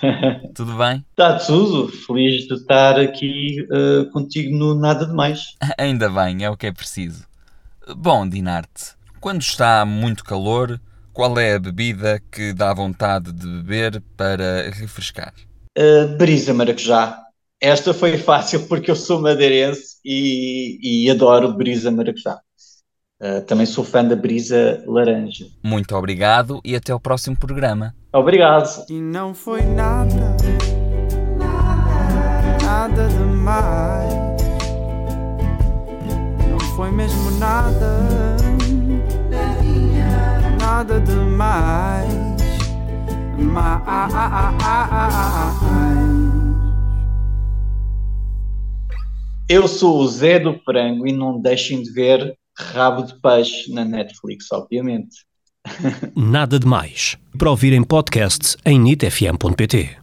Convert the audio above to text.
tudo bem? Está tudo. Feliz de estar aqui eh, contigo no Nada de Mais. Ainda bem, é o que é preciso. Bom, Dinarte, quando está muito calor, qual é a bebida que dá vontade de beber para refrescar? Eh, brisa maracujá. Esta foi fácil porque eu sou madeirense e, e adoro brisa maracujá. Eh, também sou fã da brisa laranja. Muito obrigado e até ao próximo programa. Obrigado. E não foi nada, nada demais. Não foi mesmo nada, nada demais. Mais. Eu sou o Zé do Frango e não deixem de ver Rabo de Peixe na Netflix, obviamente. Nada de Mais. Para ouvir em podcast em nitfm.pt.